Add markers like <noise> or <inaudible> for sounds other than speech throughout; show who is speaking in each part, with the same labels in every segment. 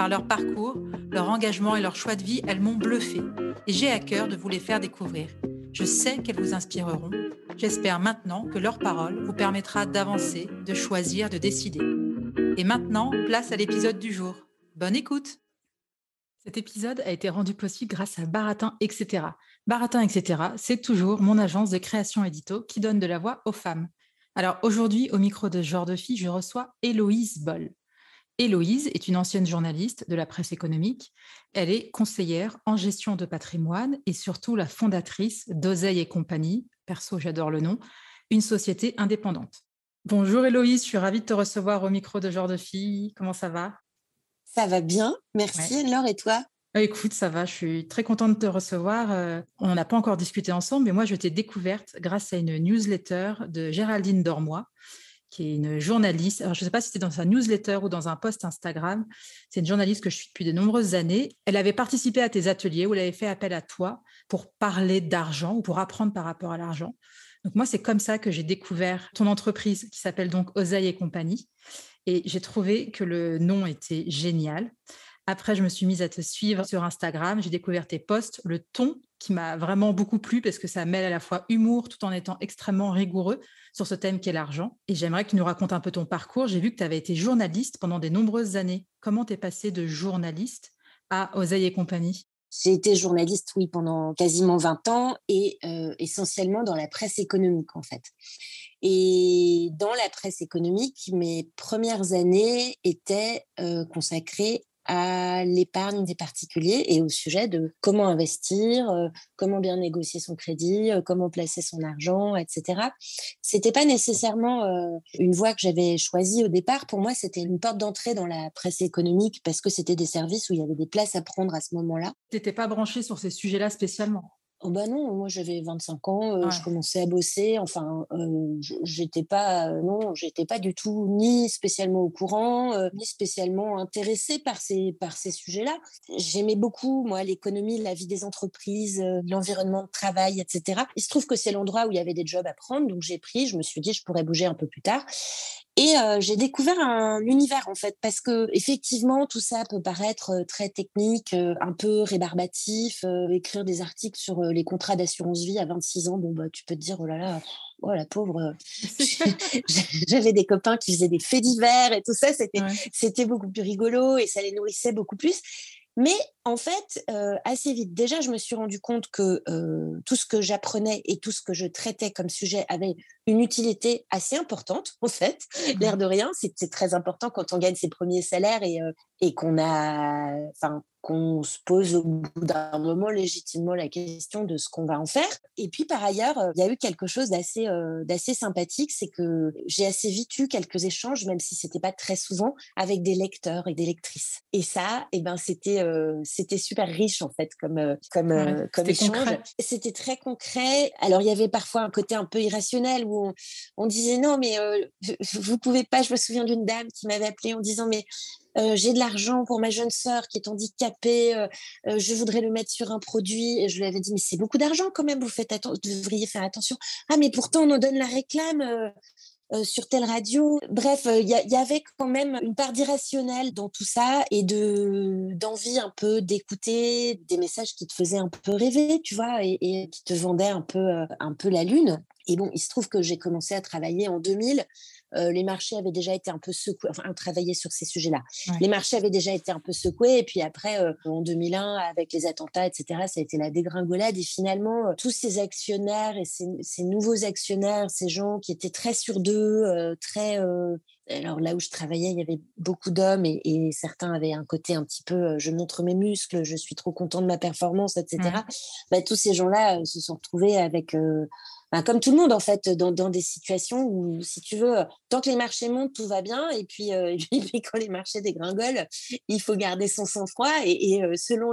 Speaker 1: Par leur parcours, leur engagement et leur choix de vie, elles m'ont bluffé et j'ai à cœur de vous les faire découvrir. Je sais qu'elles vous inspireront. J'espère maintenant que leur parole vous permettra d'avancer, de choisir, de décider. Et maintenant, place à l'épisode du jour. Bonne écoute cet épisode a été rendu possible grâce à Baratin, etc. Baratin, etc., c'est toujours mon agence de création édito qui donne de la voix aux femmes. Alors aujourd'hui, au micro de Genre de Fille, je reçois Héloïse Boll. Héloïse est une ancienne journaliste de la presse économique. Elle est conseillère en gestion de patrimoine et surtout la fondatrice d'Oseille et compagnie, perso j'adore le nom, une société indépendante. Bonjour Héloïse, je suis ravie de te recevoir au micro de Genre de Fille. Comment ça va?
Speaker 2: Ça va bien, merci Anne-Laure, et toi?
Speaker 1: Euh, Écoute, ça va, je suis très contente de te recevoir. Euh, on n'a pas encore discuté ensemble, mais moi, je t'ai découverte grâce à une newsletter de Géraldine Dormois, qui est une journaliste. Alors, je ne sais pas si c'était dans sa newsletter ou dans un post Instagram. C'est une journaliste que je suis depuis de nombreuses années. Elle avait participé à tes ateliers où elle avait fait appel à toi pour parler d'argent ou pour apprendre par rapport à l'argent. Donc, moi, c'est comme ça que j'ai découvert ton entreprise qui s'appelle donc Oseille et compagnie. Et j'ai trouvé que le nom était génial. Après, je me suis mise à te suivre sur Instagram. J'ai découvert tes posts, le ton qui m'a vraiment beaucoup plu parce que ça mêle à la fois humour tout en étant extrêmement rigoureux sur ce thème qu'est l'argent. Et j'aimerais que tu nous racontes un peu ton parcours. J'ai vu que tu avais été journaliste pendant de nombreuses années. Comment t'es passé de journaliste à Oseille et compagnie?
Speaker 2: J'ai été journaliste, oui, pendant quasiment 20 ans et euh, essentiellement dans la presse économique, en fait. Et dans la presse économique, mes premières années étaient euh, consacrées à l'épargne des particuliers et au sujet de comment investir, euh, comment bien négocier son crédit, comment placer son argent, etc. C'était pas nécessairement une voie que j'avais choisie au départ. Pour moi, c'était une porte d'entrée dans la presse économique parce que c'était des services où il y avait des places à prendre à ce moment-là.
Speaker 1: Tu n'étais pas branchée sur ces sujets-là spécialement?
Speaker 2: Oh bah non, moi j'avais 25 ans, je commençais à bosser. Enfin, j'étais pas, non, j'étais pas du tout ni spécialement au courant, ni spécialement intéressée par ces par ces sujets-là. J'aimais beaucoup moi l'économie, la vie des entreprises, l'environnement de travail, etc. Il se trouve que c'est l'endroit où il y avait des jobs à prendre, donc j'ai pris. Je me suis dit je pourrais bouger un peu plus tard. Et j'ai découvert un univers en fait, parce que effectivement tout ça peut paraître très technique, un peu rébarbatif. écrire des articles sur les contrats d'assurance vie à 26 ans, bon bah tu peux te dire oh là là, oh la pauvre. <laughs> <laughs> J'avais des copains qui faisaient des faits divers et tout ça, c'était c'était beaucoup plus rigolo et ça les nourrissait beaucoup plus. Mais en fait, assez vite, déjà, je me suis rendu compte que tout ce que j'apprenais et tout ce que je traitais comme sujet avait une utilité assez importante, <laughs> en fait. Mmh L'air de rien, c'est très important quand on gagne ses premiers salaires et, et qu'on a, enfin, qu'on se pose au bout d'un moment légitimement la question de ce qu'on va en faire. Et puis par ailleurs, il y a eu quelque chose d'assez d'assez sympathique, c'est que j'ai assez vite eu quelques échanges, même si c'était pas très souvent, avec des lecteurs et des lectrices. Et ça, et eh ben c'était c'était super riche en fait comme comme comme échange. C'était très concret. Alors il y avait parfois un côté un peu irrationnel où on, disait non mais vous pouvez pas. Je me souviens d'une dame qui m'avait appelé en disant mais j'ai de l'argent pour ma jeune sœur qui est handicapée, je voudrais le mettre sur un produit. Et je lui avais dit, mais c'est beaucoup d'argent quand même, vous, faites devriez faire attention. Ah, mais pourtant, on nous donne la réclame. Sur telle radio. Bref, il y, avait quand même une part d'irrationnel dans tout ça et de d'envie un peu d'écouter des messages qui te faisaient un peu rêver, tu vois, et, et qui te vendaient un peu un peu la lune. Et bon, il se trouve que j'ai commencé à travailler en 2000. les marchés avaient déjà été un peu secoués, enfin, travailler sur ces sujets-là. Les marchés avaient déjà été un peu secoués. Et puis après, en 2001, avec les attentats, etc., ça a été la dégringolade. Et finalement, tous ces actionnaires et ces, ces, nouveaux actionnaires, ces gens qui étaient très sûrs d'eux, très alors là où je travaillais, il y avait beaucoup d'hommes et, certains avaient un côté un petit peu je montre mes muscles, je suis trop content de ma performance, etc. Bah, tous ces gens-là se sont retrouvés avec comme tout le monde en fait, dans, des situations où, si tu veux, tant que les marchés montent, tout va bien, et puis, euh, <laughs> quand les marchés dégringolent, il faut garder son sang-froid, et, euh, selon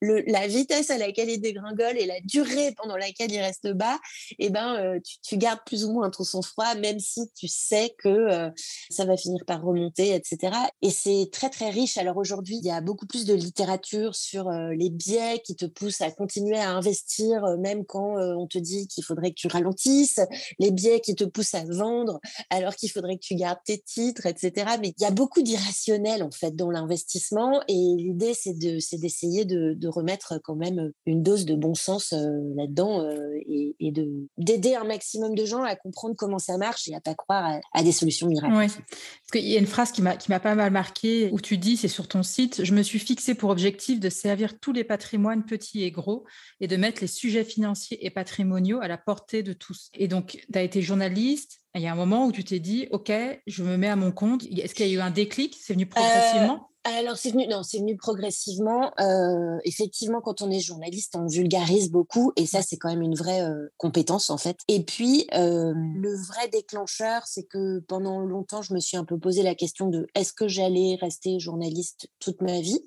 Speaker 2: la vitesse à laquelle il dégringole et la durée pendant laquelle il reste bas, et eh ben, euh, tu, gardes plus ou moins ton sang-froid, même si tu sais que ça va finir par remonter, etc. Et c'est très très riche. Alors aujourd'hui, il y a beaucoup plus de littérature sur les biais qui te poussent à continuer à investir, même quand on te dit qu'il faudrait que tu ralentissent, les biais qui te poussent à vendre alors qu'il faudrait que tu gardes tes titres, etc. Mais il y a beaucoup d'irrationnel en fait dans l'investissement et l'idée c'est de d'essayer de, de, remettre quand même une dose de bon sens euh, là-dedans euh, et, et, de d'aider un maximum de gens à comprendre comment ça marche et à pas croire à, des solutions miracles.
Speaker 1: Oui. Parce qu'il y a une phrase qui m'a pas mal marqué où tu dis c'est sur ton site je me suis fixé pour objectif de servir tous les patrimoines petits et gros et de mettre les sujets financiers et patrimoniaux à la portée de de tous. Et donc, tu as été journaliste. Il y a un moment où tu t'es dit, OK, je me mets à mon compte. Est-ce qu'il y a eu un déclic? C'est venu progressivement?
Speaker 2: euh, alors, c'est venu, non, c'est venu progressivement. Euh, effectivement, quand on est journaliste, on vulgarise beaucoup et ça, c'est quand même une vraie euh, compétence en fait. Et puis, le vrai déclencheur, c'est que pendant longtemps, je me suis un peu posé la question de est-ce que j'allais rester journaliste toute ma vie?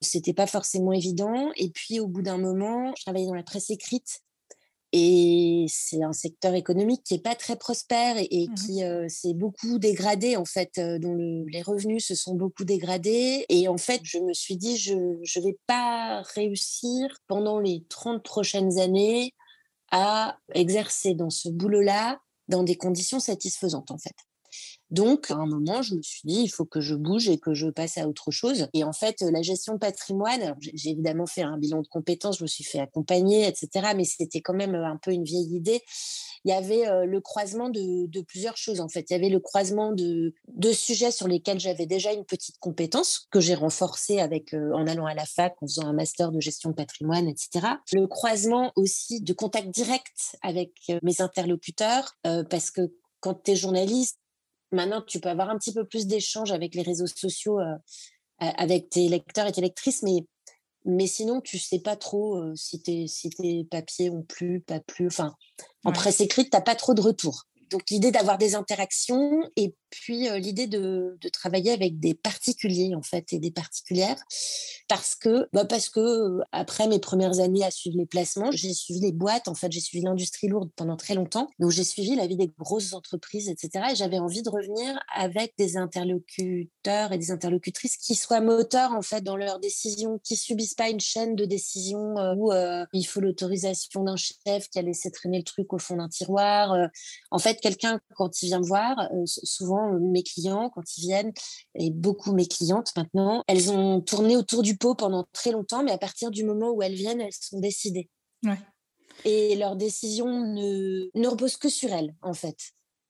Speaker 2: C'était pas forcément évident. Et puis, au bout d'un moment, je travaillais dans la presse écrite et c'est un secteur économique qui n'est pas très prospère et, mmh qui s'est beaucoup dégradé, en fait, dont les revenus se sont beaucoup dégradés. Et en fait, je me suis dit, je ne vais pas réussir pendant les 30 prochaines années à exercer dans ce boulot-là dans des conditions satisfaisantes, en fait. Donc, à un moment, je me suis dit, il faut que je bouge et que je passe à autre chose. Et en fait, la gestion de patrimoine, j'ai évidemment fait un bilan de compétences, je me suis fait accompagner, etc. Mais c'était quand même un peu une vieille idée. Il y avait le croisement de, plusieurs choses, en fait. Il y avait le croisement de sujets sur lesquels j'avais déjà une petite compétence que j'ai renforcée avec, en allant à la fac, en faisant un master de gestion de patrimoine, etc. Le croisement aussi de contact direct avec mes interlocuteurs, parce que quand tu es journaliste, Maintenant, tu peux avoir un petit peu plus d'échanges avec les réseaux sociaux, euh, avec tes lecteurs et tes lectrices, mais, mais sinon, tu sais pas trop euh, si, tes, si tes papiers ont plu, pas plu. Enfin, en presse écrite, tu n'as pas trop de retours donc l'idée d'avoir des interactions et puis l'idée de, travailler avec des particuliers en fait et des particulières. Parce que bah parce que après mes premières années à suivre les placements j'ai suivi les boîtes en fait j'ai suivi l'industrie lourde pendant très longtemps. Donc j'ai suivi la vie des grosses entreprises etc et j'avais envie de revenir avec des interlocuteurs et des interlocutrices qui soient moteurs en fait dans leurs décisions qui subissent pas une chaîne de décisions euh, où il faut l'autorisation d'un chef qui a laissé traîner le truc au fond d'un tiroir en fait quelqu'un, quand il vient me voir, euh, souvent euh, mes clients, quand ils viennent, et beaucoup mes clientes maintenant, elles ont tourné autour du pot pendant très longtemps, mais à partir du moment où elles viennent, elles sont décidées. Et leur décision ne, ne repose que sur elles, en fait.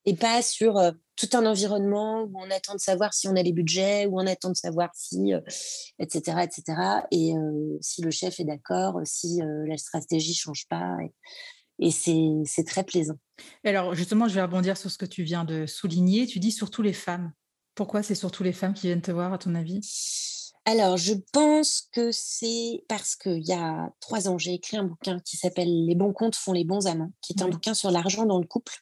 Speaker 2: Et pas sur euh, tout un environnement où on attend de savoir si on a les budgets, où on attend de savoir si, etc., etc. Et si le chef est d'accord, si la stratégie change pas. Et, et c'est très plaisant.
Speaker 1: Alors justement, je vais rebondir sur ce que tu viens de souligner. Tu dis surtout les femmes. Pourquoi c'est surtout les femmes qui viennent te voir, à ton avis?
Speaker 2: Alors, je pense que c'est parce qu'il y a trois ans, j'ai écrit un bouquin qui s'appelle Les bons comptes font les bons amants, qui est un bouquin sur l'argent dans le couple,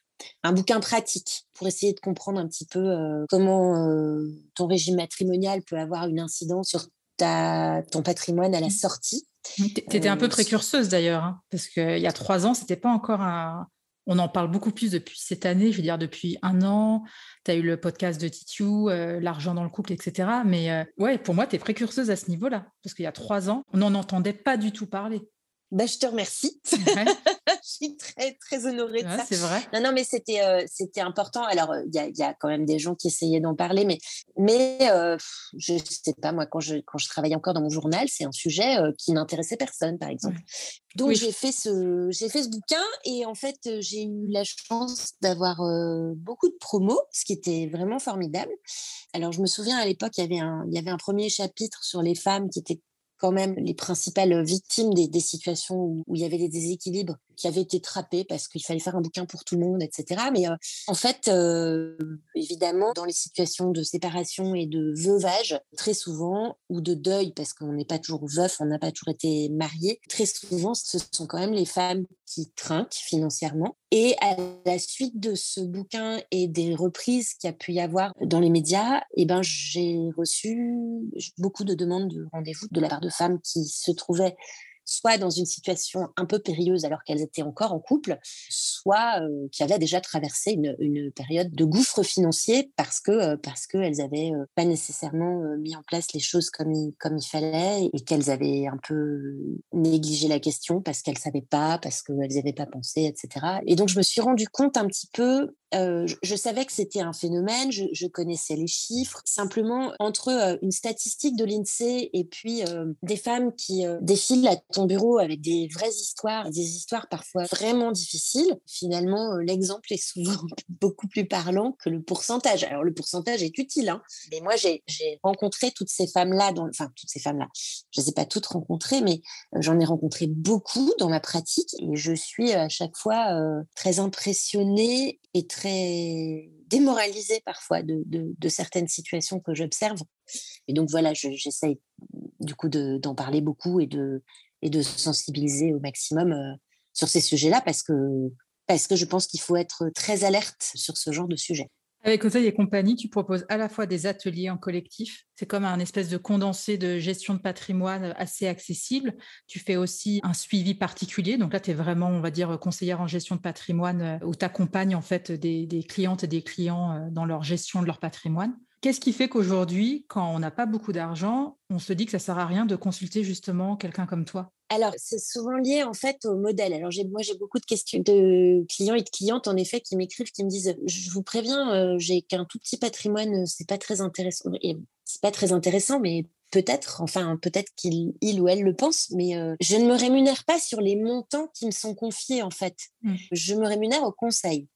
Speaker 2: un bouquin pratique pour essayer de comprendre un petit peu euh, comment euh, ton régime matrimonial peut avoir une incidence sur ta, ton patrimoine à la mmh. sortie.
Speaker 1: Tu étais un peu euh, précurseuse d'ailleurs, hein, parce qu'il y a trois ans, c'était pas encore un, on en parle beaucoup plus depuis cette année, je veux dire depuis un an. Tu as eu le podcast de Titiou, euh, l'argent dans le couple, etc. Mais euh, ouais, pour moi, tu es précurseuse à ce niveau-là. Parce qu'il y a trois ans, on n'en entendait pas du tout parler.
Speaker 2: Bah, je te remercie. <laughs> je suis très, très honorée de ça.
Speaker 1: C'est vrai.
Speaker 2: Non, non, mais c'était, euh, c'était important. Alors, il y a, y a, quand même des gens qui essayaient d'en parler, mais, mais euh, je ne sais pas, moi, quand je, quand je travaillais encore dans mon journal, c'est un sujet euh, qui n'intéressait personne, par exemple. Donc, j'ai, fait ce, j'ai fait ce bouquin et en fait, j'ai eu la chance d'avoir beaucoup de promos, ce qui était vraiment formidable. Alors, je me souviens à l'époque, il y avait un, il y avait un premier chapitre sur les femmes qui étaient quand même les principales victimes des, situations où, où, il y avait des déséquilibres qui avaient été trappés parce qu'il fallait faire un bouquin pour tout le monde, etc. Mais euh, en fait, euh, évidemment, dans les situations de séparation et de veuvage, très souvent, ou de deuil, parce qu'on n'est pas toujours veuf, on n'a pas toujours été marié, très souvent, ce sont quand même les femmes qui trinquent financièrement. Et à la suite de ce bouquin et des reprises qu'il y a pu y avoir dans les médias, eh ben, j'ai reçu beaucoup de demandes de rendez-vous de la part de femmes qui se trouvaient soit dans une situation un peu périlleuse alors qu'elles étaient encore en couple, soit qui avaient déjà traversé une, période de gouffre financier parce que qu'elles avaient pas nécessairement mis en place les choses comme il, comme il fallait et qu'elles avaient un peu négligé la question parce qu'elles savaient pas, parce qu'elles n'avaient pas pensé, etc. Et donc je me suis rendu compte un petit peu je, savais que c'était un phénomène, je, connaissais les chiffres. Simplement, entre une statistique de l'INSEE et puis des femmes qui défilent à ton bureau avec des vraies histoires, des histoires parfois vraiment difficiles, finalement, l'exemple est souvent <laughs> beaucoup plus parlant que le pourcentage. Alors, le pourcentage est utile, hein, mais moi, j'ai rencontré toutes ces femmes-là, enfin, toutes ces femmes-là, je ne les ai pas toutes rencontrées, mais j'en ai rencontré beaucoup dans ma pratique et je suis à chaque fois très impressionnée et très démoralisée parfois de, certaines situations que j'observe. Et donc voilà, j'essaye du coup d'en parler beaucoup et de, et de sensibiliser au maximum euh, sur ces sujets-là parce que, parce que je pense qu'il faut être très alerte sur ce genre de sujet.
Speaker 1: Avec Oseille et compagnie, tu proposes à la fois des ateliers en collectif, c'est comme un espèce de condensé de gestion de patrimoine assez accessible. Tu fais aussi un suivi particulier, donc là tu es vraiment, on va dire, conseillère en gestion de patrimoine, euh, où tu accompagnes en fait des, des clientes et des clients euh, dans leur gestion de leur patrimoine. Qu'est-ce qui fait qu'aujourd'hui, quand on n'a pas beaucoup d'argent, on se dit que ça sert à rien de consulter justement quelqu'un comme toi?
Speaker 2: Alors, c'est souvent lié en fait au modèle. Alors, moi, j'ai beaucoup de questions de clients et de clientes en effet qui m'écrivent, qui me disent Je vous préviens, euh, j'ai qu'un tout petit patrimoine, c'est pas très intéressant. Et c'est pas très intéressant, mais peut-être, enfin, peut-être qu'il il ou elle le pense, mais euh, je ne me rémunère pas sur les montants qui me sont confiés en fait. Mmh. Je me rémunère au conseil.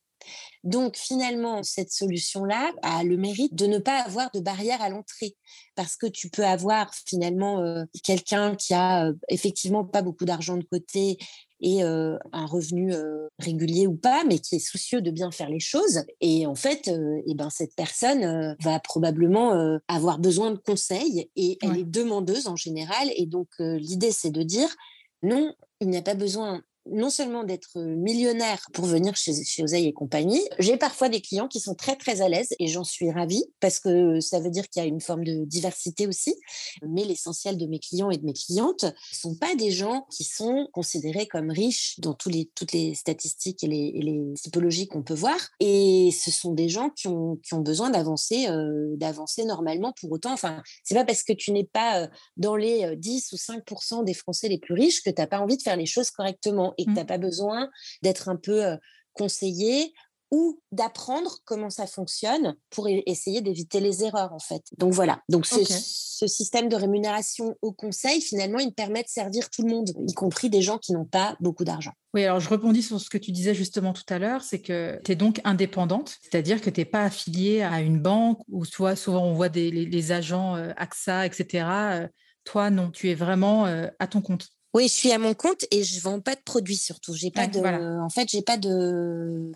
Speaker 2: Donc finalement, cette solution-là a le mérite de ne pas avoir de barrière à l'entrée parce que tu peux avoir finalement euh, quelqu'un qui a euh, effectivement pas beaucoup d'argent de côté et euh, un revenu régulier ou pas, mais qui est soucieux de bien faire les choses. Et en fait, et ben, cette personne va probablement avoir besoin de conseils et elle est demandeuse en général. Et donc, l'idée, c'est de dire, non, il n'y a pas besoin non seulement d'être millionnaire pour venir chez, chez Oseille et compagnie, j'ai parfois des clients qui sont très très à l'aise et j'en suis ravie parce que ça veut dire qu'il y a une forme de diversité aussi. Mais l'essentiel de mes clients et de mes clientes ne sont pas des gens qui sont considérés comme riches dans tous les, toutes les statistiques et les, typologies qu'on peut voir. Et ce sont des gens qui ont, qui ont besoin d'avancer d'avancer normalement pour autant. Enfin, c'est pas parce que tu n'es pas dans les 10 ou 5% des Français les plus riches que tu n'as pas envie de faire les choses correctement et que tu n'as pas besoin d'être un peu conseillé ou d'apprendre comment ça fonctionne pour essayer d'éviter les erreurs en fait. Donc voilà. Donc ce, okay. ce, système de rémunération au conseil, finalement, il permet de servir tout le monde, y compris des gens qui n'ont pas beaucoup d'argent.
Speaker 1: Oui, alors je rebondis sur ce que tu disais justement tout à l'heure, c'est que tu es donc indépendante, c'est-à-dire que tu n'es pas affiliée à une banque ou soit souvent on voit des, les, les agents euh, AXA, etc. Euh, toi, non, tu es vraiment euh, à ton compte.
Speaker 2: Oui, je suis à mon compte et je vends pas de produits surtout. J'ai pas ouais, de, voilà. en fait, j'ai pas de,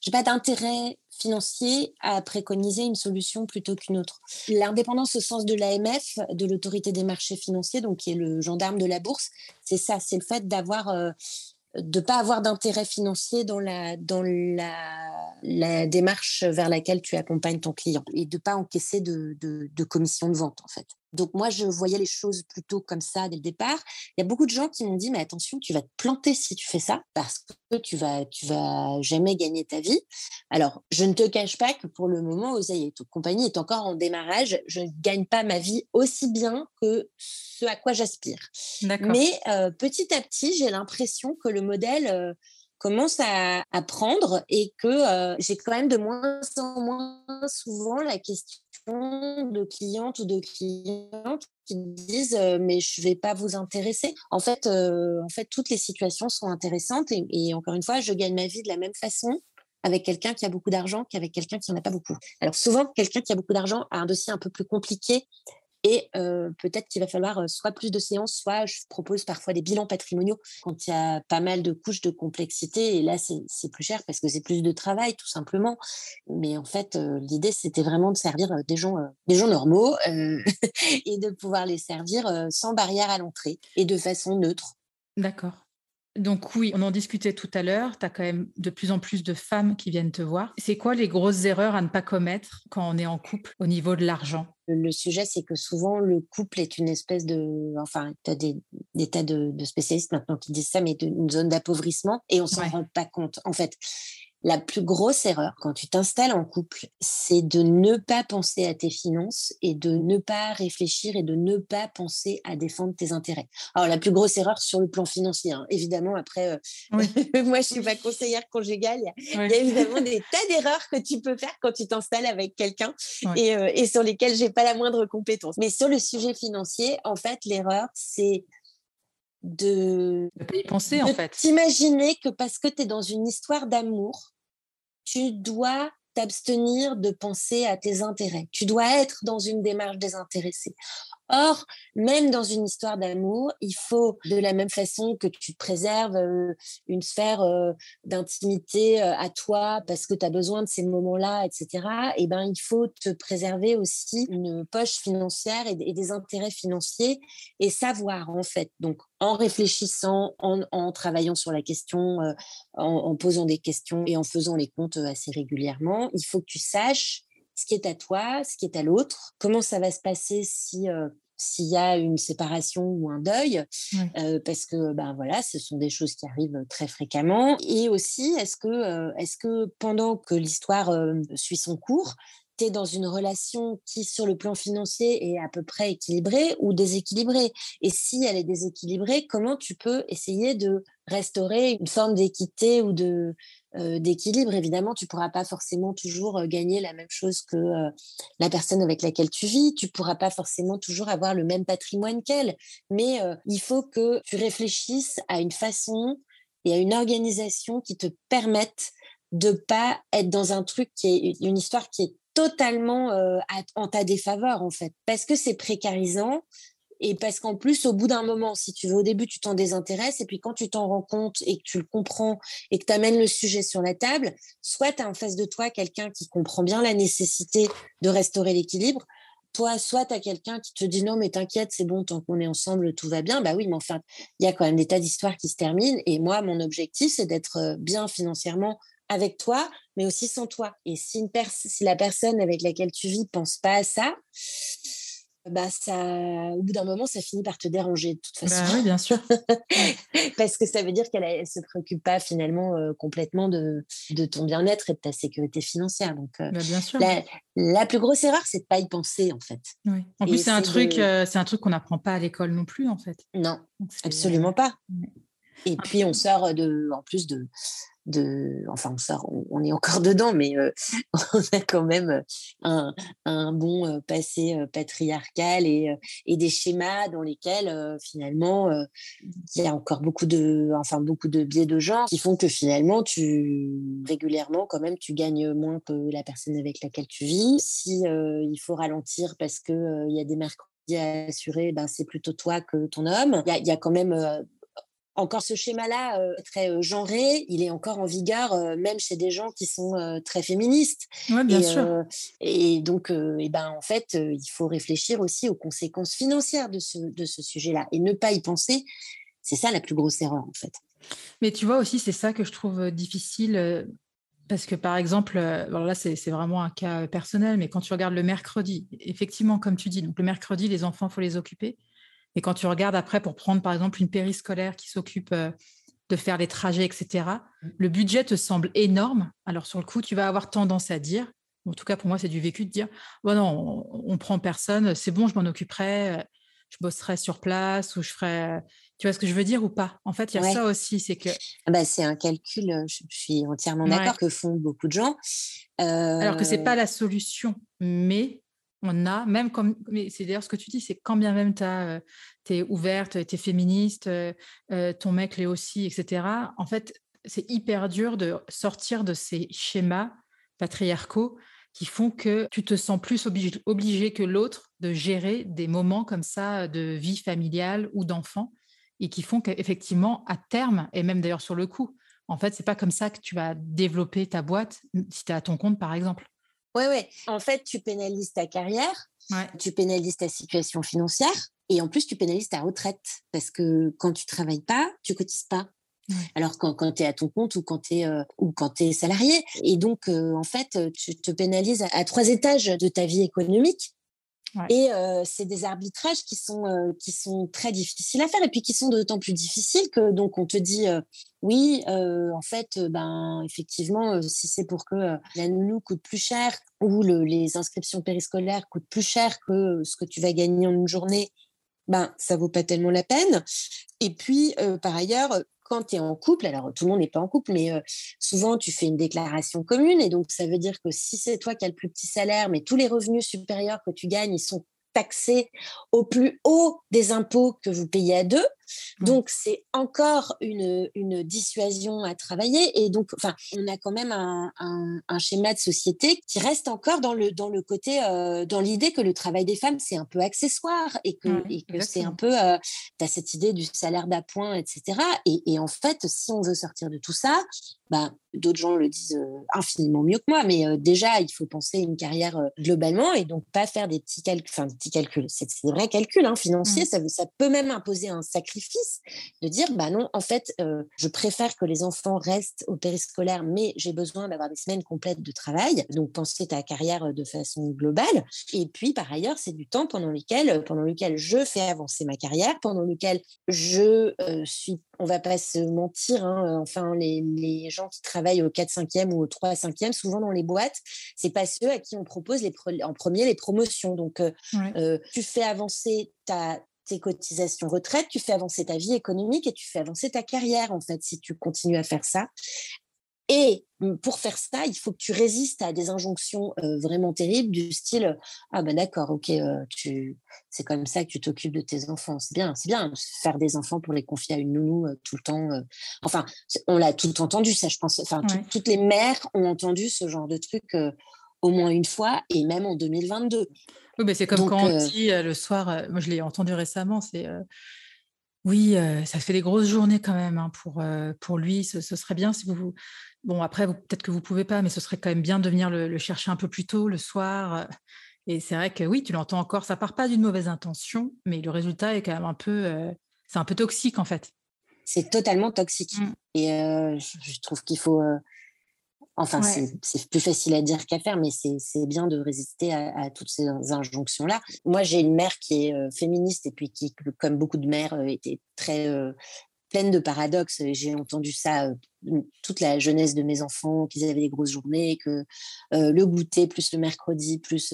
Speaker 2: j'ai pas d'intérêt financier à préconiser une solution plutôt qu'une autre. L'indépendance au sens de l'AMF, de l'autorité des marchés financiers, donc qui est le gendarme de la bourse, c'est ça, c'est le fait d'avoir euh, de pas avoir d'intérêt financier dans la dans la, la, démarche vers laquelle tu accompagnes ton client et de pas encaisser de, de, de commission de vente en fait. Donc moi, je voyais les choses plutôt comme ça dès le départ. Il y a beaucoup de gens qui m'ont dit, mais attention, tu vas te planter si tu fais ça, parce que tu vas, tu vas jamais gagner ta vie. Alors, je ne te cache pas que pour le moment, Oseille et compagnie est encore en démarrage. Je ne gagne pas ma vie aussi bien que ce à quoi j'aspire. Mais euh, petit à petit, j'ai l'impression que le modèle euh, commence à, prendre et que euh, j'ai quand même de moins en moins souvent la question de clientes ou de clients qui disent mais je vais pas vous intéresser. En fait, en fait, toutes les situations sont intéressantes et, et, encore une fois, je gagne ma vie de la même façon avec quelqu'un qui a beaucoup d'argent qu'avec quelqu'un qui n'en a pas beaucoup. Alors souvent, quelqu'un qui a beaucoup d'argent a un dossier un peu plus compliqué et peut-être qu'il va falloir soit plus de séances, soit je propose parfois des bilans patrimoniaux quand il y a pas mal de couches de complexité. Et là, c'est plus cher parce que c'est plus de travail, tout simplement. Mais en fait, l'idée, c'était vraiment de servir des gens, des gens normaux <laughs> et de pouvoir les servir sans barrière à l'entrée et de façon neutre.
Speaker 1: D'accord. Donc oui, on en discutait tout à l'heure, tu as quand même de plus en plus de femmes qui viennent te voir. C'est quoi les grosses erreurs à ne pas commettre quand on est en couple au niveau de l'argent?
Speaker 2: Le sujet, c'est que souvent le couple est une espèce de... Enfin, tu as des, tas de, spécialistes maintenant qui disent ça, mais une zone d'appauvrissement et on s'en rend pas compte. En fait, la plus grosse erreur quand tu t'installes en couple, c'est de ne pas penser à tes finances et de ne pas réfléchir et de ne pas penser à défendre tes intérêts. Alors, la plus grosse erreur sur le plan financier, hein. évidemment, après, euh, <laughs> moi, je suis pas conseillère conjugale. Il y, a, évidemment des <laughs> tas d'erreurs que tu peux faire quand tu t'installes avec quelqu'un et, euh, et, sur lesquelles j'ai pas la moindre compétence. Mais sur le sujet financier, en fait, l'erreur, c'est de,
Speaker 1: de pas y penser, en fait.
Speaker 2: T'imaginer que parce que tu es dans une histoire d'amour, tu dois t'abstenir de penser à tes intérêts. Tu dois être dans une démarche désintéressée. Or, même dans une histoire d'amour, il faut, de la même façon que tu préserves euh, une sphère euh, d'intimité euh, à toi parce que tu as besoin de ces moments-là, etc., et eh ben, il faut te préserver aussi une poche financière et, des intérêts financiers et savoir, en fait. Donc, en réfléchissant, en, travaillant sur la question, en, en posant des questions et en faisant les comptes assez régulièrement, il faut que tu saches ce qui est à toi, ce qui est à l'autre, comment ça va se passer si s'il y a une séparation ou un deuil, parce que ben voilà, ce sont des choses qui arrivent très fréquemment. Et aussi, est-ce que, est-ce que pendant que l'histoire suit son cours, tu es dans une relation qui, sur le plan financier, est à peu près équilibrée ou déséquilibrée? Et si elle est déséquilibrée, comment tu peux essayer de restaurer une forme d'équité ou de, d'équilibre. Évidemment, tu pourras pas forcément toujours gagner la même chose que la personne avec laquelle tu vis. Tu pourras pas forcément toujours avoir le même patrimoine qu'elle. Mais il faut que tu réfléchisses à une façon et à une organisation qui te permette de pas être dans un truc qui est une histoire qui est totalement en ta défaveur en fait parce que c'est précarisant et parce qu'en plus, au bout d'un moment, si tu veux, au début, tu t'en désintéresses, et puis quand tu t'en rends compte et que tu le comprends et que tu amènes le sujet sur la table, soit tu as en face de toi quelqu'un qui comprend bien la nécessité de restaurer l'équilibre, toi, soit tu as quelqu'un qui te dit non, mais t'inquiète, c'est bon, tant qu'on est ensemble, tout va bien. Bah oui, mais enfin, il y a quand même des tas d'histoires qui se terminent. Et moi, mon objectif, c'est d'être euh, bien financièrement avec toi, mais aussi sans toi. Et si, la personne avec laquelle tu vis pense pas à ça, bah ça, au bout d'un moment, ça finit par te déranger de toute
Speaker 1: bah façon. oui, bien sûr. <laughs>
Speaker 2: Parce que ça veut dire qu'elle ne se préoccupe pas finalement euh, complètement de, de ton bien-être et de ta sécurité financière. Donc, euh,
Speaker 1: bah, bien sûr.
Speaker 2: La, plus grosse erreur, c'est de pas y penser en fait.
Speaker 1: Oui. En plus, c'est un, truc, euh, c'est un truc qu'on n'apprend pas à l'école non plus en fait.
Speaker 2: Non, absolument pas. Et puis, on sort de, en plus de, de, enfin on est encore <laughs> dedans, mais euh, on a quand même euh, un, bon euh, passé patriarcal et, des schémas dans lesquels finalement il y a encore beaucoup de, enfin beaucoup de biais de genre qui font que finalement tu régulièrement quand même tu gagnes moins que la personne avec laquelle tu vis. Si il faut ralentir parce que il y a des mercredis à assurer, ben c'est plutôt toi que ton homme. Il y a, quand même encore ce schéma-là euh, très euh, genré, il est encore en vigueur, euh, même chez des gens qui sont très féministes.
Speaker 1: Oui, bien sûr.
Speaker 2: et donc, et ben, en fait, il faut réfléchir aussi aux conséquences financières de ce, de ce sujet-là et ne pas y penser. C'est ça la plus grosse erreur, en fait.
Speaker 1: Mais tu vois aussi, c'est ça que je trouve difficile Parce que par exemple, alors là c'est vraiment un cas personnel, mais quand tu regardes le mercredi, effectivement, comme tu dis, donc le mercredi, les enfants, il faut les occuper. Et quand tu regardes après pour prendre par exemple une périscolaire qui s'occupe de faire les trajets, etc., mmh. le budget te semble énorme. Alors sur le coup, tu vas avoir tendance à dire, en tout cas pour moi c'est du vécu, de dire, bon non, on, prend personne, c'est bon, je m'en occuperai, je bosserai sur place ou je ferai... Tu vois ce que je veux dire ou pas? En fait, il y a ça aussi, c'est que...
Speaker 2: Ah bah, c'est un calcul, je, suis entièrement d'accord, que font beaucoup de gens.
Speaker 1: Alors que ce n'est pas la solution, mais on a, même comme, mais c'est d'ailleurs ce que tu dis, c'est quand bien même tu es ouverte, tu es féministe, ton mec l'est aussi, etc. En fait, c'est hyper dur de sortir de ces schémas patriarcaux qui font que tu te sens plus obligé, que l'autre de gérer des moments comme ça de vie familiale ou d'enfant et qui font qu'effectivement, à terme, et même d'ailleurs sur le coup, en fait, c'est pas comme ça que tu vas développer ta boîte si tu es à ton compte, par exemple.
Speaker 2: Oui, oui. En fait, tu pénalises ta carrière, tu pénalises ta situation financière et en plus, tu pénalises ta retraite parce que quand tu travailles pas, tu cotises pas. Alors quand, quand tu es à ton compte ou quand tu es, euh, ou quand es salarié. Et donc, euh, en fait, tu te pénalises à, trois étages de ta vie économique. Et c'est des arbitrages qui sont, qui sont très difficiles à faire et puis qui sont d'autant plus difficiles que donc on te dit oui, en fait, ben effectivement, si c'est pour que la nounou coûte plus cher ou les inscriptions périscolaires coûtent plus cher que ce que tu vas gagner en une journée, ben ça vaut pas tellement la peine. Et puis par ailleurs, quand tu es en couple, alors tout le monde n'est pas en couple, mais souvent tu fais une déclaration commune et donc ça veut dire que si c'est toi qui as le plus petit salaire, mais tous les revenus supérieurs que tu gagnes, ils sont taxés au plus haut des impôts que vous payez à deux. Donc, c'est encore une, une, dissuasion à travailler. Et donc, enfin, on a quand même un, un, schéma de société qui reste encore dans le, dans le côté, euh, dans l'idée que le travail des femmes, c'est un peu accessoire et que, que c'est un peu, euh, tu as cette idée du salaire d'appoint, etc. Et, et, en fait, si on veut sortir de tout ça, bah, d'autres gens le disent euh, infiniment mieux que moi, mais déjà, il faut penser une carrière globalement et donc pas faire des petits calculs, enfin, des petits calculs, c'est des vrais calculs hein, financiers, mmh. ça, ça peut même imposer un sacrifice de dire bah non, en fait, euh, je préfère que les enfants restent au périscolaire, mais j'ai besoin d'avoir des semaines complètes de travail. Donc, penser ta carrière de façon globale. Et puis, par ailleurs, c'est du temps pendant lequel, pendant lequel je fais avancer ma carrière, pendant lequel je euh, suis on va pas se mentir, hein, enfin, les, gens qui travaillent au 4-5e ou au 3-5e, souvent dans les boîtes, c'est pas ceux à qui on propose les en premier les promotions. Donc, euh, tu fais avancer ta, tes cotisations retraite, tu fais avancer ta vie économique et tu fais avancer ta carrière, en fait, si tu continues à faire ça. Et mmh, pour faire ça, il faut que tu résistes à des injonctions vraiment terribles du style ah ben d'accord, ok, tu c'est comme ça que tu t'occupes de tes enfants. C'est bien, c'est bien faire des enfants pour les confier à une nounou tout le temps. enfin, on l'a tout entendu ça, je pense. Enfin, toutes les mères ont entendu ce genre de truc au moins une fois et même en 2022.
Speaker 1: Oui, mais c'est comme quand on dit le soir, moi je l'ai entendu récemment, c'est oui, ça fait des grosses journées quand même hein, pour, pour lui. Ce, serait bien si vous. Bon, après, peut-être que vous ne pouvez pas, mais ce serait quand même bien de venir le, chercher un peu plus tôt le soir. Et c'est vrai que oui, tu l'entends encore, ça part pas d'une mauvaise intention, mais le résultat est quand même un peu. c'est un peu toxique en fait.
Speaker 2: C'est totalement toxique. Mmh. Et je trouve qu'il faut Enfin, c'est plus facile à dire qu'à faire, mais c'est bien de résister à, toutes ces injonctions-là. Moi, j'ai une mère qui est euh, féministe et puis qui, comme beaucoup de mères, euh, était très euh, pleine de paradoxes. J'ai entendu ça toute la jeunesse de mes enfants, qu'ils avaient des grosses journées, que le goûter plus le mercredi, plus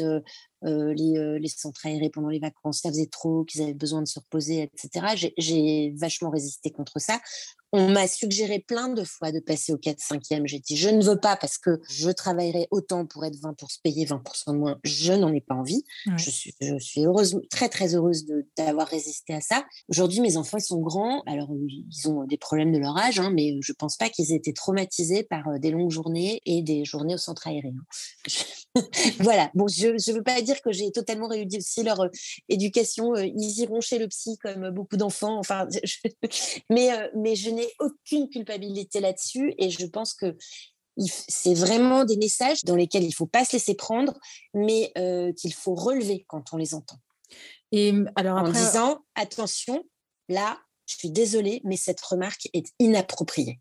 Speaker 2: les, les centres aérés pendant les vacances, ça faisait trop, qu'ils avaient besoin de se reposer, etc. J'ai vachement résisté contre ça on m'a suggéré plein de fois de passer au 4-5e. J'ai dit, je ne veux pas parce que je travaillerai autant pour être 20 pour se payer 20% de moins. Je n'en ai pas envie. Je, suis, je suis heureuse, très, très heureuse d'avoir résisté à ça. Aujourd'hui, mes enfants, ils sont grands. Alors, ils ont des problèmes de leur âge, hein, mais je pense pas qu'ils aient été traumatisés par euh, des longues journées et des journées au centre aérien. <laughs> voilà. Bon, je ne veux pas dire que j'ai totalement réussi leur euh, éducation. Euh, ils iront chez le psy comme beaucoup d'enfants. Enfin, <laughs> mais, mais je n'ai aucune culpabilité là-dessus et je pense que c'est vraiment des messages dans lesquels il ne faut pas se laisser prendre, mais euh, qu'il faut relever quand on les entend. Et alors en disant attention, là, je suis désolée, mais cette remarque est inappropriée.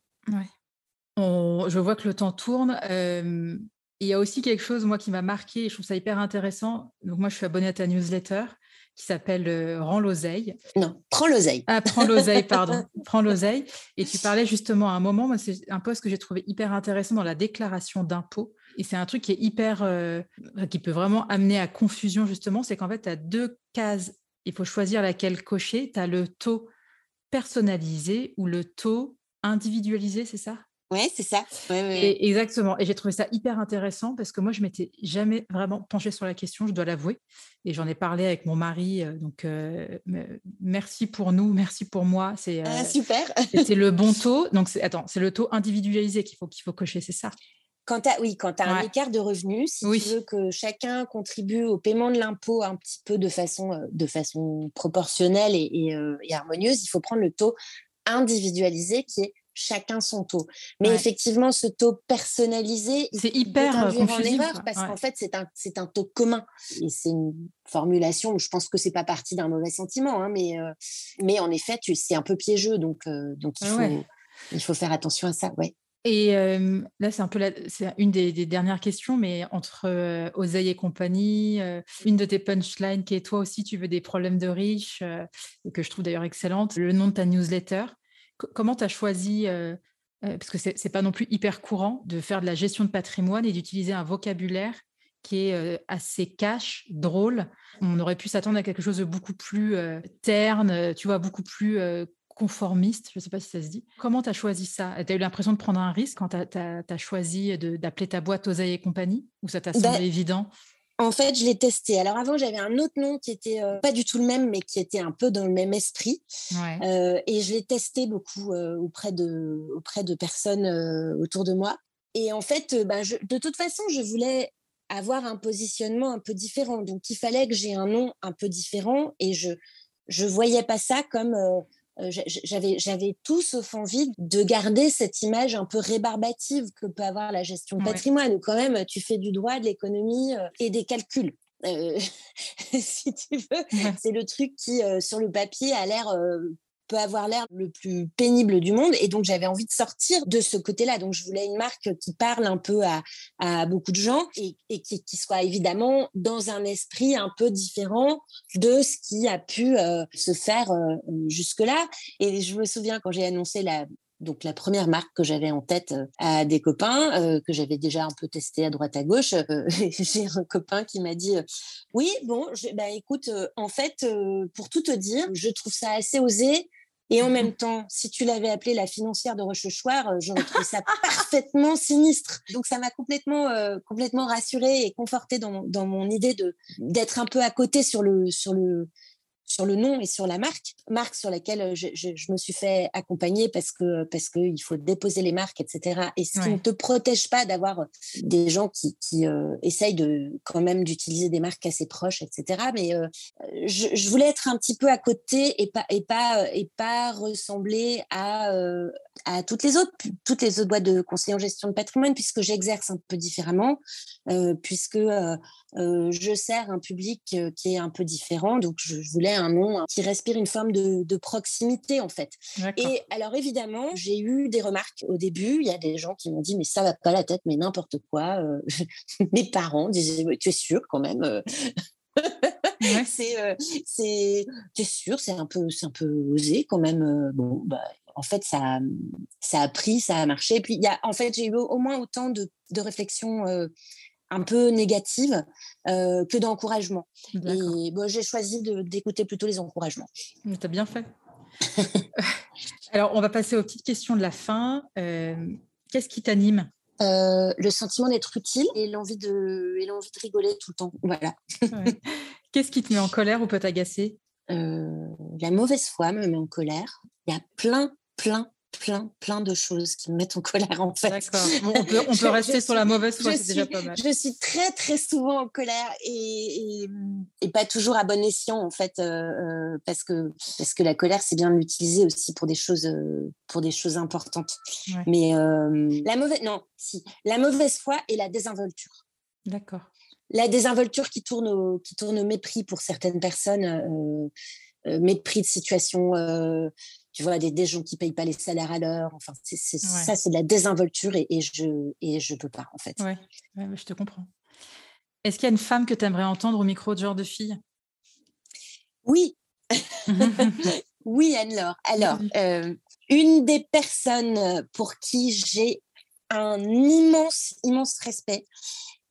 Speaker 1: je vois que le temps tourne. il y a aussi quelque chose, moi, qui m'a marqué et je trouve ça hyper intéressant. Donc, moi, je suis abonnée à ta newsletter qui s'appelle euh, Rends l'oseille.
Speaker 2: Non, Prends l'oseille.
Speaker 1: Ah, Prends l'oseille, pardon. <laughs> Prends l'oseille. Et tu parlais justement à un moment, c'est un poste que j'ai trouvé hyper intéressant dans la déclaration d'impôt. Et c'est un truc qui est hyper, euh, qui peut vraiment amener à confusion, justement. C'est qu'en fait, tu as deux cases. Il faut choisir laquelle cocher. Tu as le taux personnalisé ou le taux individualisé, c'est ça?
Speaker 2: Oui, c'est ça.
Speaker 1: Et exactement. Et j'ai trouvé ça hyper intéressant parce que moi, je m'étais jamais vraiment penchée sur la question, je dois l'avouer. Et j'en ai parlé avec mon mari. Euh, donc, euh, merci pour nous, merci pour moi.
Speaker 2: C'est ah, euh, super.
Speaker 1: C'était le bon <laughs> taux. Donc, attends, c'est le taux individualisé qu'il faut, qu'il faut cocher, c'est ça?
Speaker 2: Quand tu as, oui, quand as un écart de revenus, si tu veux que chacun contribue au paiement de l'impôt un petit peu de façon, de façon proportionnelle et, et harmonieuse, il faut prendre le taux individualisé qui est chacun son taux. Mais effectivement, ce taux personnalisé,
Speaker 1: c'est hyper peut
Speaker 2: en erreur parce qu'en fait, c'est un, c'est un taux commun. Et c'est une formulation où je pense que c'est pas parti d'un mauvais sentiment, hein, mais, euh, mais en effet, tu, c'est un peu piégeux, donc, euh, donc il, faut, il faut faire attention à ça. Ouais.
Speaker 1: Et euh, là, c'est un peu c'est une des, dernières questions, mais entre Oseille et compagnie, une de tes punchlines qui est toi aussi, tu veux des problèmes de riches, que je trouve d'ailleurs excellente, le nom de ta newsletter comment tu as choisi, euh, euh, parce que ce n'est pas non plus hyper courant de faire de la gestion de patrimoine et d'utiliser un vocabulaire qui est euh, assez cash, drôle. On aurait pu s'attendre à quelque chose de beaucoup plus terne, tu vois, beaucoup plus conformiste, je ne sais pas si ça se dit. Comment tu as choisi ça? Tu as eu l'impression de prendre un risque quand tu as, choisi d'appeler ta boîte Oseille et compagnie? Ou ça t'a semblé bah, évident?
Speaker 2: En fait, je l'ai testé. Alors avant, j'avais un autre nom qui était euh, pas du tout le même, mais qui était un peu dans le même esprit. Euh, et je l'ai testé beaucoup euh, auprès, de, auprès de personnes autour de moi. Et en fait, ben, de toute façon, je voulais avoir un positionnement un peu différent. Donc, il fallait que j'ai un nom un peu différent. Et je je voyais pas ça comme j'avais j'avais tout sauf envie de garder cette image un peu rébarbative que peut avoir la gestion de patrimoine. Quand même tu fais du droit de l'économie euh, et des calculs. Euh, <laughs> si tu veux c'est le truc qui sur le papier a l'air peut avoir l'air le plus pénible du monde. Et donc, j'avais envie de sortir de ce côté-là. Donc, je voulais une marque qui parle un peu à, beaucoup de gens et, qui, soit évidemment dans un esprit un peu différent de ce qui a pu euh, se faire euh, jusque-là. Et je me souviens quand j'ai annoncé la, donc la première marque que j'avais en tête euh, à des copains que j'avais déjà un peu testé à droite à gauche, <laughs> j'ai un copain qui m'a dit oui bon bah écoute en fait pour tout te dire je trouve ça assez osé et en même temps, si tu l'avais appelé la financière de Rochechouart, euh, j'aurais trouvé ça <laughs> parfaitement sinistre. Donc ça m'a complètement, euh, complètement rassurée et confortée dans, dans mon idée de d'être un peu à côté sur le, sur le, sur le nom et sur la marque, marque sur laquelle euh, je, je, me suis fait accompagner parce que parce qu'il faut déposer les marques, etc. Et ce qui ne te protège pas d'avoir des gens qui, qui euh, essayent de quand même d'utiliser des marques assez proches, etc. Mais euh, je, je, voulais être un petit peu à côté et pas et pas et pas ressembler à à toutes les autres toutes les autres boîtes de conseillers en gestion de patrimoine puisque j'exerce un peu différemment, puisque je sers un public qui est un peu différent. Donc je voulais un nom qui respire une forme de, proximité en fait. Et alors évidemment, j'ai eu des remarques au début. Il y a des gens qui m'ont dit mais ça va pas la tête, mais n'importe quoi. Euh, <laughs> mes parents disaient tu es sûr quand même. Euh? <laughs> c'est, euh, c'est, tu es sûr, c'est un peu, c'est un peu osé quand même. bon, bah, en fait, ça, ça a pris, ça a marché. puis, il y a, en fait, j'ai eu au moins autant de, de réflexions un peu négative euh, que d'encouragement. Et bon, j'ai choisi d'écouter plutôt les encouragements.
Speaker 1: Tu as bien fait. <laughs> Alors, on va passer aux petites questions de la fin. Euh, qu'est-ce qui t'anime?
Speaker 2: Euh, Le sentiment d'être utile et l'envie de, et l'envie de rigoler tout le temps. Voilà. <laughs>
Speaker 1: Qu'est-ce qui te met en colère ou peut t'agacer?
Speaker 2: La mauvaise foi me met en colère. Il y a plein, plein, plein, plein de choses qui me mettent en colère en fait.
Speaker 1: D'accord. on peut, on peut <laughs> rester sur la mauvaise foi, c'est déjà pas mal.
Speaker 2: Je suis très très souvent en colère et, et, pas toujours à bon escient en fait, euh, euh, parce que parce que la colère c'est bien de l'utiliser aussi pour des choses euh, pour des choses importantes. Mais la mauvaise non si la mauvaise foi et la désinvolture.
Speaker 1: D'accord.
Speaker 2: La désinvolture qui tourne au, qui tourne au mépris pour certaines personnes mépris de situation, tu vois, des, des, gens qui payent pas les salaires à l'heure. Enfin, ça, c'est de la désinvolture et, et je et je peux pas en fait.
Speaker 1: Ouais, je te comprends. Est-ce qu'il y a une femme que tu aimerais entendre au micro de genre de fille?
Speaker 2: Oui. <laughs> oui, Anne-Laure. Alors, euh, une des personnes pour qui j'ai un immense, immense respect,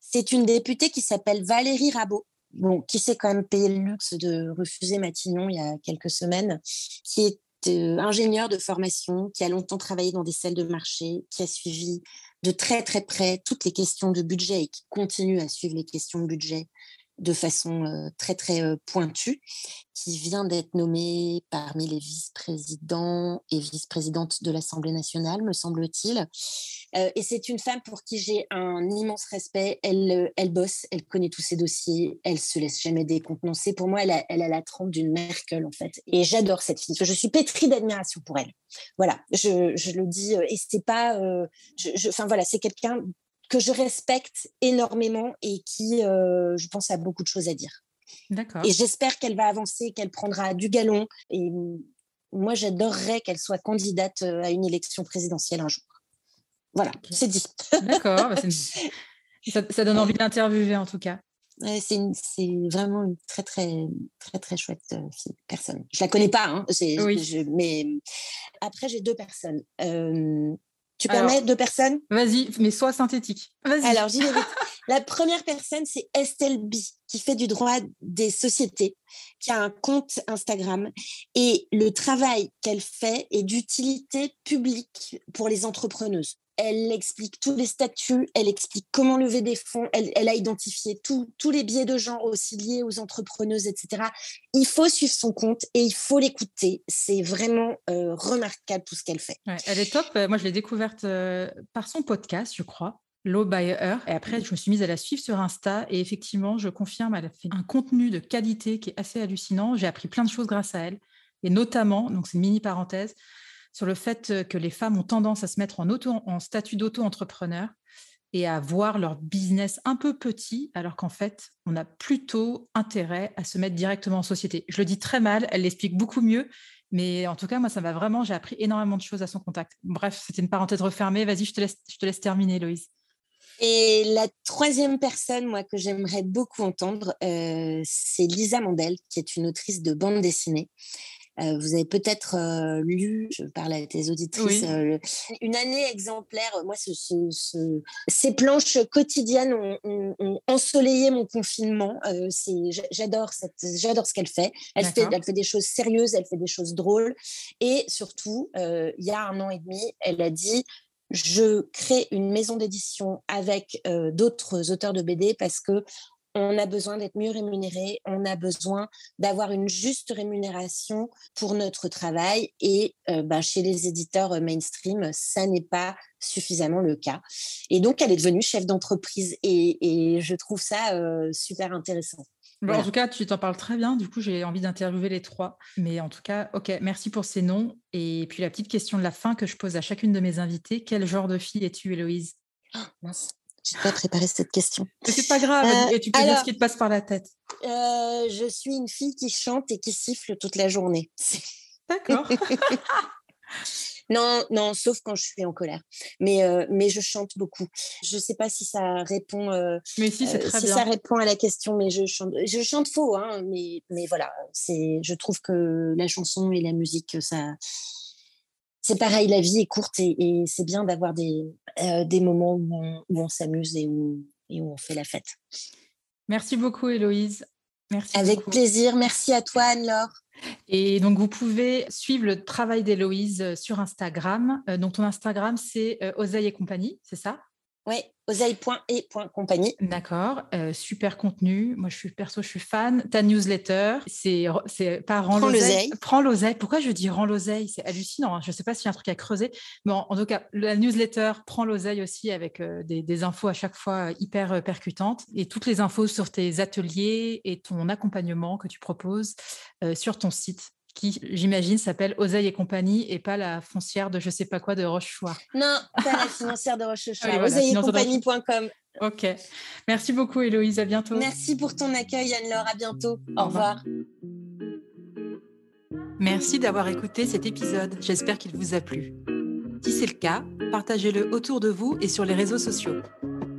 Speaker 2: c'est une députée qui s'appelle Valérie Rabault. Qui s'est quand même payé le luxe de refuser Matignon il y a quelques semaines, qui est euh, ingénieure de formation, qui a longtemps travaillé dans des salles de marché, qui a suivi de très très près toutes les questions de budget et qui continue à suivre les questions de budget de façon très très pointue, qui vient d'être nommée parmi les vice-présidents et vice-présidentes de l'Assemblée nationale, me semble-t-il. Et c'est une femme pour qui j'ai un immense respect. Elle, elle bosse, elle connaît tous ses dossiers, elle se laisse jamais décontenancer. Pour moi, elle a, elle a la trempe d'une Merkel, en fait. Et j'adore cette fille. Je suis pétrie d'admiration pour elle. Voilà, je, je le dis. Et c'est pas. Enfin voilà, c'est quelqu'un que je respecte énormément et qui, euh, je pense, a beaucoup de choses à dire. D'accord. Et j'espère qu'elle va avancer, qu'elle prendra du galon. Et moi, j'adorerais qu'elle soit candidate euh, à une élection présidentielle un jour. Voilà, c'est dit.
Speaker 1: D'accord. Bah, <laughs> ça, donne envie d'interviewer en tout cas.
Speaker 2: c'est, vraiment une très, très, très, très chouette euh, personne. Je la connais pas, hein, oui. mais après, j'ai deux personnes. Tu permets deux personnes
Speaker 1: Vas-y, mais sois synthétique.
Speaker 2: Alors, j'y vais vite. <laughs> La première personne, c'est Estelle B, qui fait du droit des sociétés, qui a un compte Instagram. Et le travail qu'elle fait est d'utilité publique pour les entrepreneuses elle explique tous les statuts, elle explique comment lever des fonds, elle, a identifié tous les biais de genre aussi liés aux entrepreneuses, etc. Il faut suivre son compte et il faut l'écouter. C'est vraiment euh, remarquable tout ce qu'elle fait.
Speaker 1: elle est top. Euh, moi, je l'ai découverte euh, par son podcast, je crois. Low by Her. Et après, je me suis mise à la suivre sur Insta. Et effectivement, je confirme, elle a fait un contenu de qualité qui est assez hallucinant. J'ai appris plein de choses grâce à elle. Et notamment, donc c'est une mini parenthèse, sur le fait que les femmes ont tendance à se mettre en statut d'auto-entrepreneur et à voir leur business un peu petit, alors qu'en fait, on a plutôt intérêt à se mettre directement en société. Je le dis très mal, elle l'explique beaucoup mieux, mais en tout cas, moi, ça m'a vraiment, j'ai appris énormément de choses à son contact. Bref, c'était une parenthèse refermée. Vas-y, je te laisse, je te laisse terminer, Loïse.
Speaker 2: Et la troisième personne, moi, que j'aimerais beaucoup entendre, euh, c'est Lisa Mandel, qui est une autrice de bande dessinée. Euh, vous avez peut-être euh, lu, je parle à tes auditrices, euh, une année exemplaire. Moi, ces planches quotidiennes ont, ensoleillé mon confinement. j'adore j'adore ce qu'elle fait. Elle fait, elle fait des choses sérieuses, elle fait des choses drôles, et surtout, il y a un an et demi, elle a dit je crée une maison d'édition avec d'autres auteurs de BD parce que on a besoin d'être mieux rémunéré, on a besoin d'avoir une juste rémunération pour notre travail et euh, bah, chez les éditeurs euh, mainstream, ça n'est pas suffisamment le cas. Et donc, elle est devenue chef d'entreprise et, je trouve ça euh, super intéressant.
Speaker 1: En tout cas, tu t'en parles très bien. Du coup, j'ai envie d'interviewer les trois. Mais en tout cas, OK, merci pour ces noms. Et puis, la petite question de la fin que je pose à chacune de mes invités. Quel genre de fille es-tu, Héloïse?
Speaker 2: Ah, j'ai pas préparé cette question.
Speaker 1: C'est pas grave, euh, et tu peux dire ce qui te passe par la tête.
Speaker 2: Euh, je suis une fille qui chante et qui siffle toute la journée. <laughs>
Speaker 1: D'accord. <laughs>
Speaker 2: non, non, sauf quand je suis en colère. Mais, euh, mais je chante beaucoup. Je sais pas si ça répond.
Speaker 1: mais si, c'est très
Speaker 2: si ça répond à la question, mais je chante. Je chante faux, hein, mais, mais voilà. C'est. Je trouve que la chanson et la musique, ça c'est pareil, la vie est courte et, c'est bien d'avoir des, euh, des moments où on, s'amuse et où, et où on fait la fête.
Speaker 1: Merci beaucoup, Héloïse. Merci
Speaker 2: Avec plaisir. Merci à toi, Anne-Laure.
Speaker 1: Et donc, vous pouvez suivre le travail d'Héloïse sur Instagram. Euh, donc, ton Instagram, c'est euh, Oseille et compagnie, c'est ça?
Speaker 2: Oui, oseille.et.compagnie.
Speaker 1: D'accord, euh, super contenu. Moi, je suis perso, je suis fan. Ta newsletter, c'est pas rend l'oseille. Prends l'oseille. Pourquoi je dis rends l'oseille? C'est hallucinant. Hein. Je ne sais pas s'il y a un truc à creuser. Mais en, tout cas, la newsletter prend l'oseille aussi avec euh, des, infos à chaque fois euh, hyper percutantes et toutes les infos sur tes ateliers et ton accompagnement que tu proposes sur ton site qui, j'imagine, s'appelle Oseille et compagnie et pas la foncière de je sais pas quoi de Rochechouart.
Speaker 2: Non, pas la <laughs> foncière de Rochechouart. Ah Oseille et compagnie.com.
Speaker 1: Ok. Merci beaucoup, Héloïse. À bientôt.
Speaker 2: Merci pour ton accueil, Anne-Laure. À bientôt. Au, revoir.
Speaker 1: Merci d'avoir écouté cet épisode, j'espère qu'il vous a plu. Si c'est le cas, partagez-le autour de vous et sur les réseaux sociaux.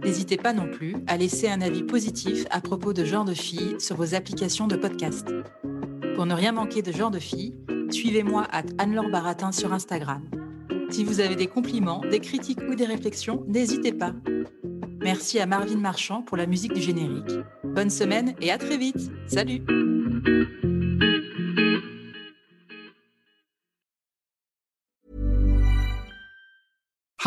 Speaker 1: N'hésitez pas non plus à laisser un avis positif à propos de Genre de Filles sur vos applications de podcast. Pour ne rien manquer de Genre de Filles, suivez-moi à Anne-Laure Baratin sur Instagram. Si vous avez des compliments, des critiques ou des réflexions, n'hésitez pas. Merci à Marvin Marchand pour la musique du générique. Bonne semaine et à très vite. Salut